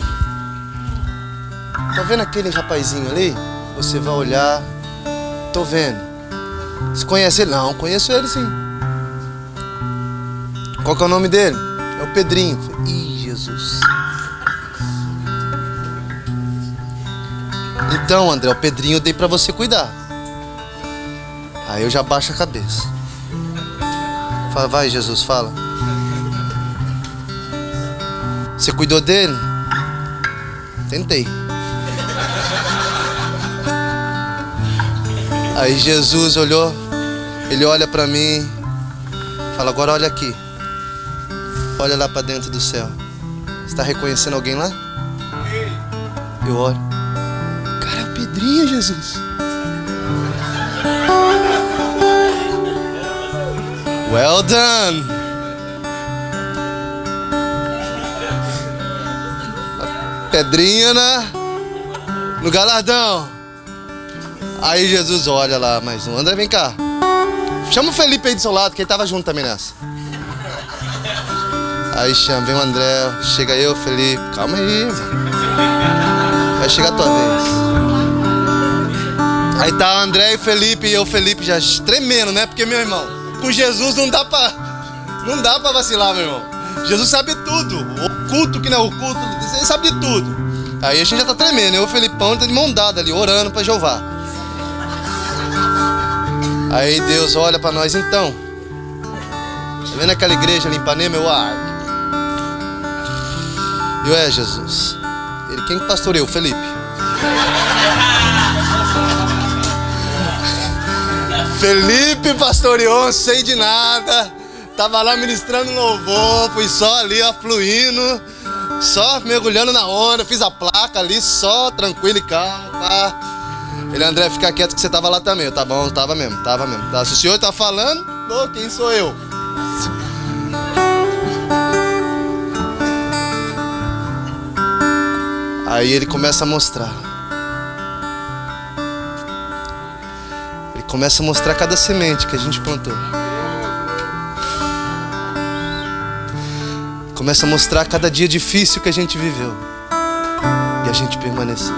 Tá vendo aquele rapazinho ali? Você vai olhar. Tô vendo. Você conhece ele? Não, conheço ele sim. Qual que é o nome dele? É o Pedrinho. Ih, Jesus. Então, André, o Pedrinho eu dei para você cuidar. Aí eu já baixo a cabeça. Fala, vai, Jesus, fala. Você cuidou dele? Tentei. Aí Jesus olhou, ele olha para mim, fala: Agora olha aqui. Olha lá para dentro do céu. Está reconhecendo alguém lá? Eu olho. Cara, é o Pedrinho, Jesus. Well done. Pedrinha na, no galardão. Aí Jesus olha lá, mais um. André, vem cá. Chama o Felipe aí do seu lado, que ele tava junto também nessa. Aí chama, vem o André, chega eu, Felipe. Calma aí, mano. Vai chegar a tua vez. Aí tá o André e Felipe, e eu, Felipe, já tremendo, né? Porque, meu irmão, com Jesus não dá pra. Não dá pra vacilar, meu irmão. Jesus sabe tudo. O culto que não é o culto, ele sabe de tudo. Aí a gente já tá tremendo. Eu o Felipão tá de mão dada ali, orando pra Jeová. Aí Deus olha pra nós então. Tá vendo aquela igreja ali em Ipanema? Eu, ah. Eu é Jesus. Ele quem pastoreou? Felipe. Felipe pastoreou, sei de nada. Tava lá ministrando louvor, fui só ali, ó, fluindo. Só mergulhando na onda, fiz a placa ali, só tranquilo e calmo, pá. Ele, André, fica quieto que você tava lá também. Eu, tá bom, tava mesmo, tava mesmo. Tá, se o senhor tá falando, quem sou eu? Aí ele começa a mostrar. Ele começa a mostrar cada semente que a gente plantou. Começa a mostrar cada dia difícil que a gente viveu. E a gente permaneceu.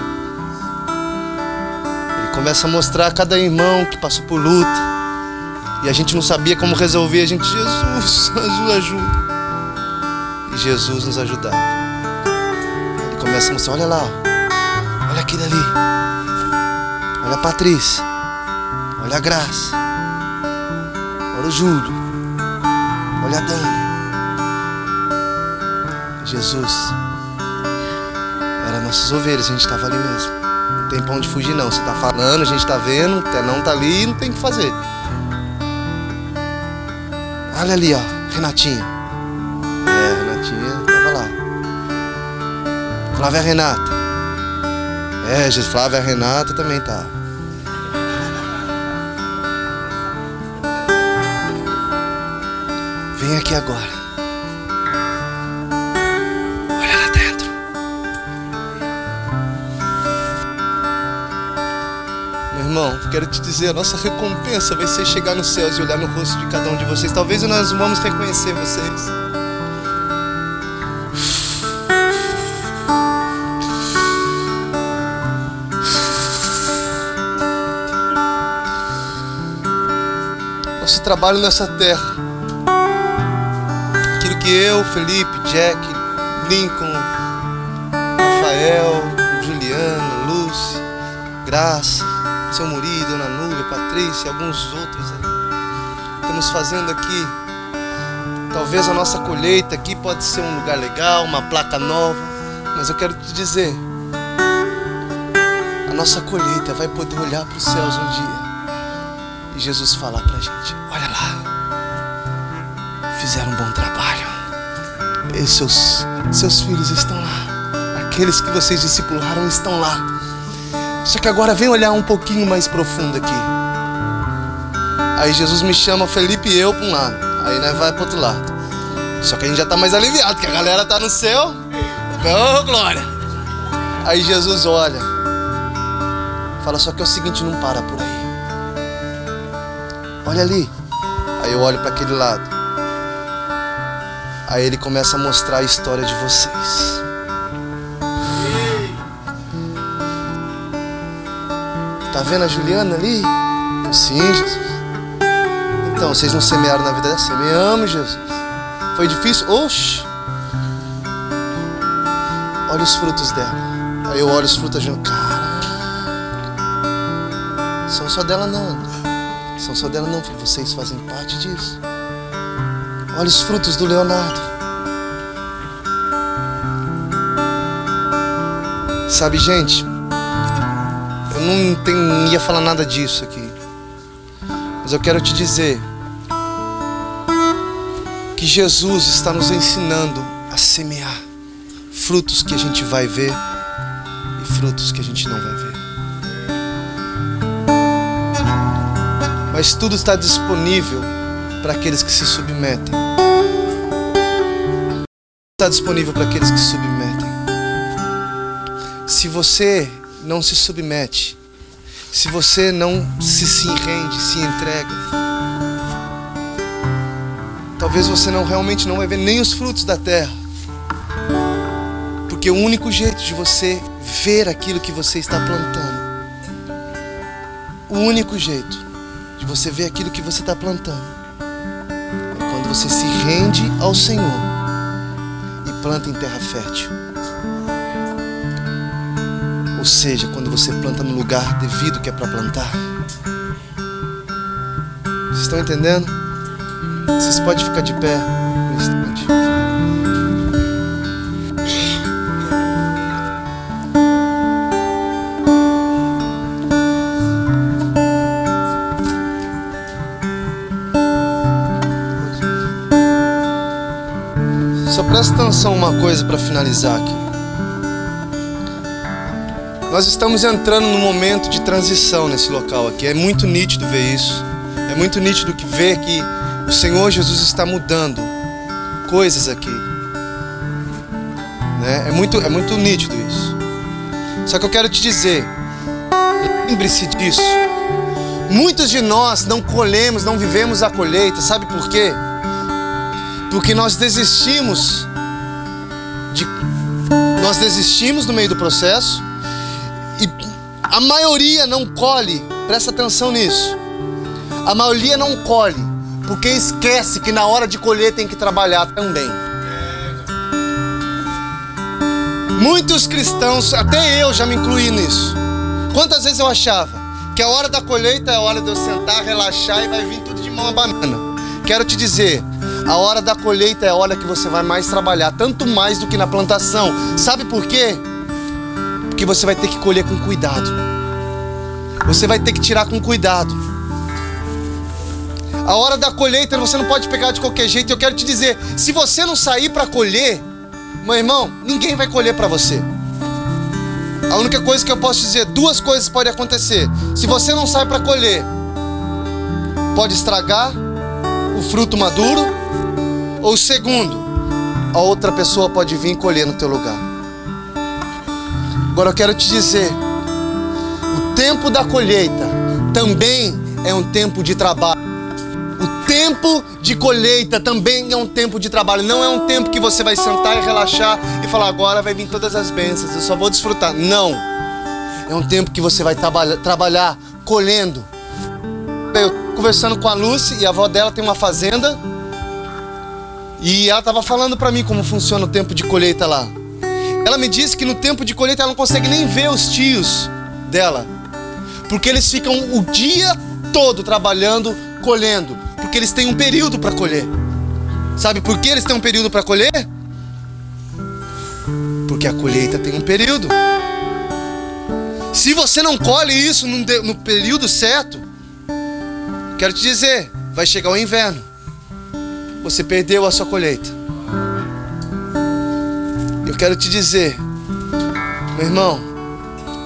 Ele começa a mostrar cada irmão que passou por luta. E a gente não sabia como resolver. A gente, Jesus, ajuda. E Jesus nos ajudava. Ele começa a mostrar, olha lá, olha aquele ali. Olha a Patrícia. Olha a Graça. Olha o Júlio. Olha a Dani. Jesus era nossas ovelhas, a gente estava ali mesmo. Não tem pra onde fugir não. Você tá falando, a gente tá vendo, o telão tá ali e não tem o que fazer. Olha ali, ó, Renatinha. É, Renatinha. Flávia Renata. É, Jesus, Flávia Renata também tá. Vem aqui agora. Olha lá dentro. Meu irmão, quero te dizer, a nossa recompensa vai ser chegar nos céus e olhar no rosto de cada um de vocês. Talvez nós vamos reconhecer vocês. Trabalho nessa terra. Aquilo que eu, Felipe, Jack, Lincoln, Rafael, Juliana, Lúcia, Graça, seu Muri, Dona Núbia, Patrícia e alguns outros aí. Estamos fazendo aqui. Talvez a nossa colheita aqui pode ser um lugar legal, uma placa nova, mas eu quero te dizer, a nossa colheita vai poder olhar para os céus um dia e Jesus falar para a gente: olha lá, fizeram um bom trabalho. E seus, seus filhos estão lá. Aqueles que vocês discipularam estão lá. Só que agora vem olhar um pouquinho mais profundo aqui. Aí Jesus me chama, Felipe e eu para um lado. Aí nós vai para outro lado. Só que a gente já tá mais aliviado, que a galera tá no céu. Oh, glória! Aí Jesus olha. Fala, só que é o seguinte, não para por aí. Olha ali. Aí eu olho para aquele lado. Aí ele começa a mostrar a história de vocês. Tá vendo a Juliana ali? Sim, Jesus. Então, vocês não semearam na vida dela? Semeamos, Jesus. Foi difícil? Oxi. Olha os frutos dela. Aí eu olho os frutos de Caraca. São só dela não. São só dela não. Vocês fazem parte disso. Olha os frutos do Leonardo. Sabe, gente, eu não, tenho, não ia falar nada disso aqui. Mas eu quero te dizer que Jesus está nos ensinando a semear frutos que a gente vai ver e frutos que a gente não vai ver. Mas tudo está disponível para aqueles que se submetem. Está disponível para aqueles que se submetem. Se você não se submete, se você não se, se rende, se entrega, talvez você não realmente não vai ver nem os frutos da terra. Porque o único jeito de você ver aquilo que você está plantando, o único jeito de você ver aquilo que você está plantando, é quando você se rende ao Senhor e planta em terra fértil. Ou seja, quando você planta no lugar devido que é para plantar. Vocês estão entendendo? Vocês podem ficar de pé presta atenção uma coisa para finalizar aqui. Nós estamos entrando num momento de transição nesse local aqui. É muito nítido ver isso. É muito nítido que ver que o Senhor Jesus está mudando coisas aqui. Né? É, muito, é muito nítido isso. Só que eu quero te dizer, lembre-se disso. Muitos de nós não colhemos, não vivemos a colheita. Sabe por quê? Porque nós desistimos de nós desistimos no meio do processo e a maioria não colhe. Presta atenção nisso. A maioria não colhe porque esquece que na hora de colher tem que trabalhar também. Muitos cristãos, até eu já me incluí nisso. Quantas vezes eu achava que a hora da colheita é a hora de eu sentar, relaxar e vai vir tudo de mão a banana. Quero te dizer, a hora da colheita é a hora que você vai mais trabalhar, tanto mais do que na plantação. Sabe por quê? Porque você vai ter que colher com cuidado. Você vai ter que tirar com cuidado. A hora da colheita você não pode pegar de qualquer jeito. Eu quero te dizer, se você não sair para colher, meu irmão, ninguém vai colher para você. A única coisa que eu posso dizer, duas coisas podem acontecer. Se você não sai para colher, pode estragar fruto maduro, ou segundo, a outra pessoa pode vir colher no teu lugar. Agora eu quero te dizer, o tempo da colheita também é um tempo de trabalho. O tempo de colheita também é um tempo de trabalho. Não é um tempo que você vai sentar e relaxar e falar agora vai vir todas as bênçãos, eu só vou desfrutar. Não. É um tempo que você vai trabalhar, trabalhar colhendo. Eu conversando com a Lucy e a avó dela tem uma fazenda. E ela estava falando para mim como funciona o tempo de colheita lá. Ela me disse que no tempo de colheita ela não consegue nem ver os tios dela. Porque eles ficam o dia todo trabalhando, colhendo. Porque eles têm um período para colher. Sabe por que eles têm um período para colher? Porque a colheita tem um período. Se você não colhe isso no, período certo, quero te dizer, vai chegar o inverno. Você perdeu a sua colheita. Eu quero te dizer, meu irmão,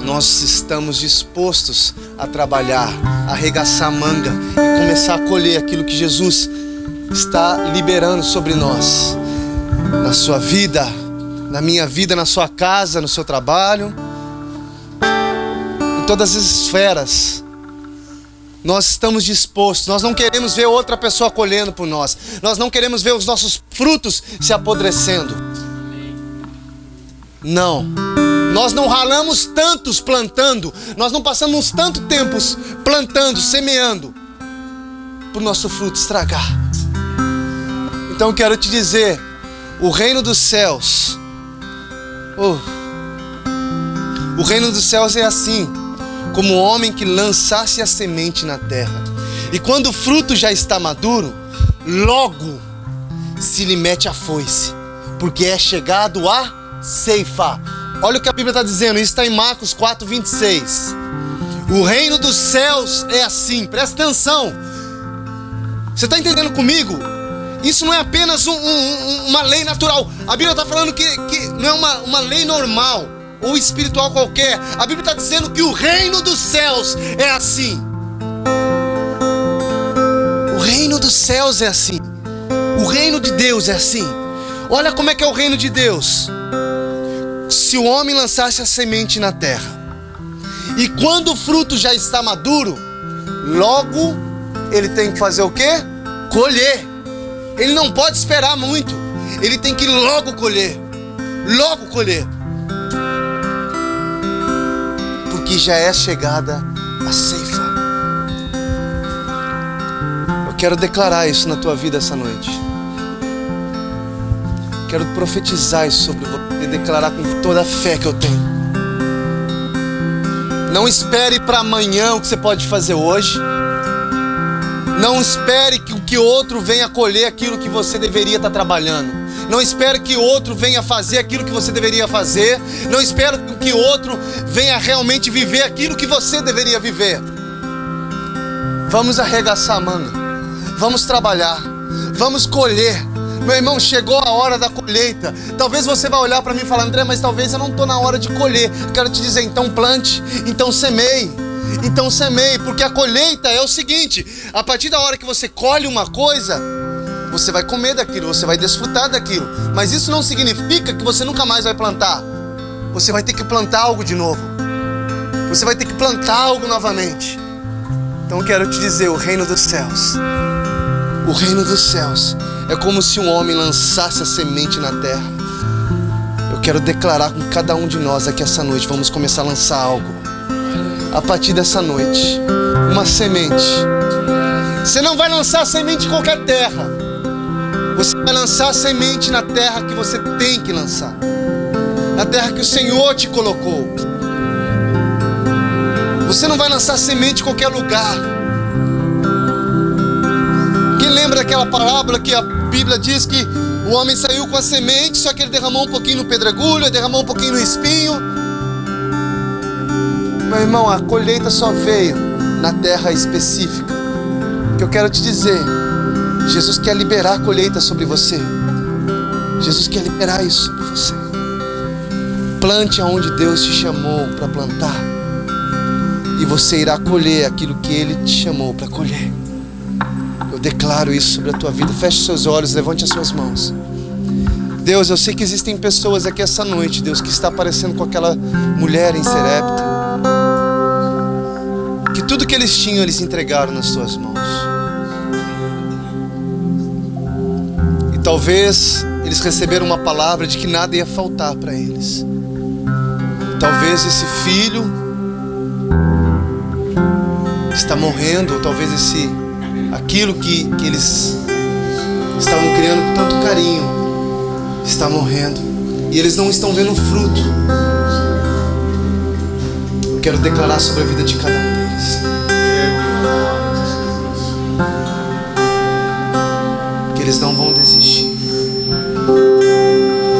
nós estamos dispostos a trabalhar, a arregaçar a manga e começar a colher aquilo que Jesus está liberando sobre nós, na sua vida, na minha vida, na sua casa, no seu trabalho, em todas as esferas. Nós estamos dispostos, nós não queremos ver outra pessoa colhendo por nós, nós não queremos ver os nossos frutos se apodrecendo. Não. Nós não ralamos tantos plantando, nós não passamos tanto tempos plantando, semeando, para o nosso fruto estragar. Então quero te dizer, o reino dos céus, oh, o reino dos céus é assim, como homem que lançasse a semente na terra, e quando o fruto já está maduro, logo se lhe mete a foice, porque é chegado a ceifa. Olha o que a Bíblia está dizendo, isso está em Marcos 4, 26. O reino dos céus é assim, presta atenção. Você está entendendo comigo? Isso não é apenas um, um, uma lei natural. A Bíblia está falando que, que não é uma, uma lei normal ou espiritual qualquer. A Bíblia está dizendo que o reino dos céus é assim. O reino dos céus é assim. O reino de Deus é assim. Olha como é que é o reino de Deus. Se o homem lançasse a semente na terra, e quando o fruto já está maduro, logo ele tem que fazer o quê? Colher. Ele não pode esperar muito. Ele tem que logo colher. Logo colher. Porque já é chegada a ceifa. Eu quero declarar isso na tua vida essa noite. Quero profetizar isso sobre você e declarar com toda a fé que eu tenho. Não espere para amanhã o que você pode fazer hoje. Não espere que o que outro venha colher aquilo que você deveria estar trabalhando. Não espere que outro venha fazer aquilo que você deveria fazer. Não espere que outro venha realmente viver aquilo que você deveria viver. Vamos arregaçar a manga. Vamos trabalhar. Vamos colher. Meu irmão, chegou a hora da colheita. Talvez você vai olhar para mim e falar, André, mas talvez eu não estou na hora de colher. Quero te dizer, então plante, então semeie. Então semeie, porque a colheita é o seguinte: a partir da hora que você colhe uma coisa, você vai comer daquilo, você vai desfrutar daquilo. Mas isso não significa que você nunca mais vai plantar. Você vai ter que plantar algo de novo. Você vai ter que plantar algo novamente. Então quero te dizer, o reino dos céus. O reino dos céus é como se um homem lançasse a semente na terra. Eu quero declarar com cada um de nós aqui essa noite, vamos começar a lançar algo. A partir dessa noite, uma semente. Você não vai lançar a semente em qualquer terra. Você vai lançar a semente na terra que você tem que lançar. Na terra que o Senhor te colocou. Você não vai lançar semente em qualquer lugar. Quem lembra aquela parábola que a Bíblia diz que o homem saiu com a semente, só que ele derramou um pouquinho no pedregulho, derramou um pouquinho no espinho. Meu irmão, a colheita só veio na terra específica. O que eu quero te dizer, Jesus quer liberar a colheita sobre você. Jesus quer liberar isso sobre você. Plante aonde Deus te chamou para plantar. E você irá colher aquilo que Ele te chamou para colher. Eu declaro isso sobre a tua vida. Feche seus olhos, levante as suas mãos. Deus, eu sei que existem pessoas aqui essa noite, Deus, que está aparecendo com aquela mulher em Serepta. Que tudo que eles tinham, eles entregaram nas tuas mãos. Talvez eles receberam uma palavra de que nada ia faltar para eles. Talvez esse filho está morrendo, ou talvez esse aquilo que, que eles estavam criando com tanto carinho está morrendo e eles não estão vendo fruto. Eu quero declarar sobre a vida de cada um deles que eles não vão desistir.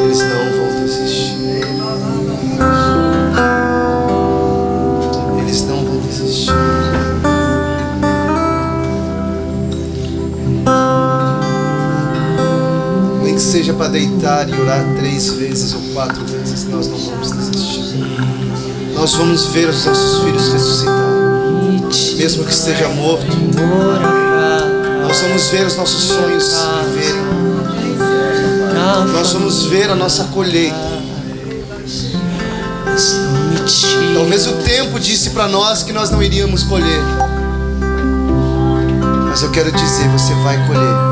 Eles não vão desistir. Eles não vão desistir. Nem que seja para deitar e orar três vezes ou quatro vezes, nós não vamos desistir. Nós vamos ver os nossos filhos ressuscitar, mesmo que esteja morto. Nós vamos ver os nossos sonhos. Nós vamos ver a nossa colheita. Talvez o tempo disse para nós que nós não iríamos colher. Mas eu quero dizer, você vai colher.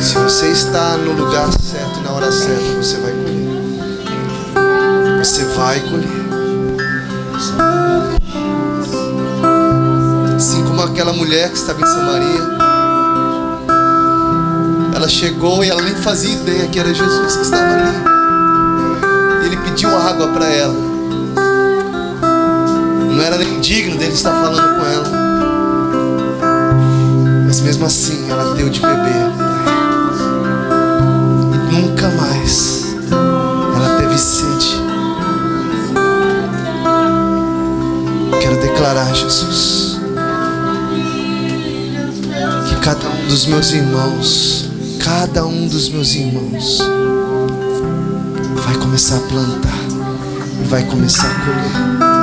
Se você está no lugar certo e na hora certa, você vai colher. Você vai colher. Assim como aquela mulher que estava em Samaria. Ela chegou e ela nem fazia ideia que era Jesus que estava ali. Ele pediu água para ela. Não era nem digno dele estar falando com ela. Mas mesmo assim, ela deu de beber. E nunca mais ela teve sede. Quero declarar, Jesus, que cada um dos meus irmãos, cada um dos meus irmãos, vai começar a plantar e vai começar a colher.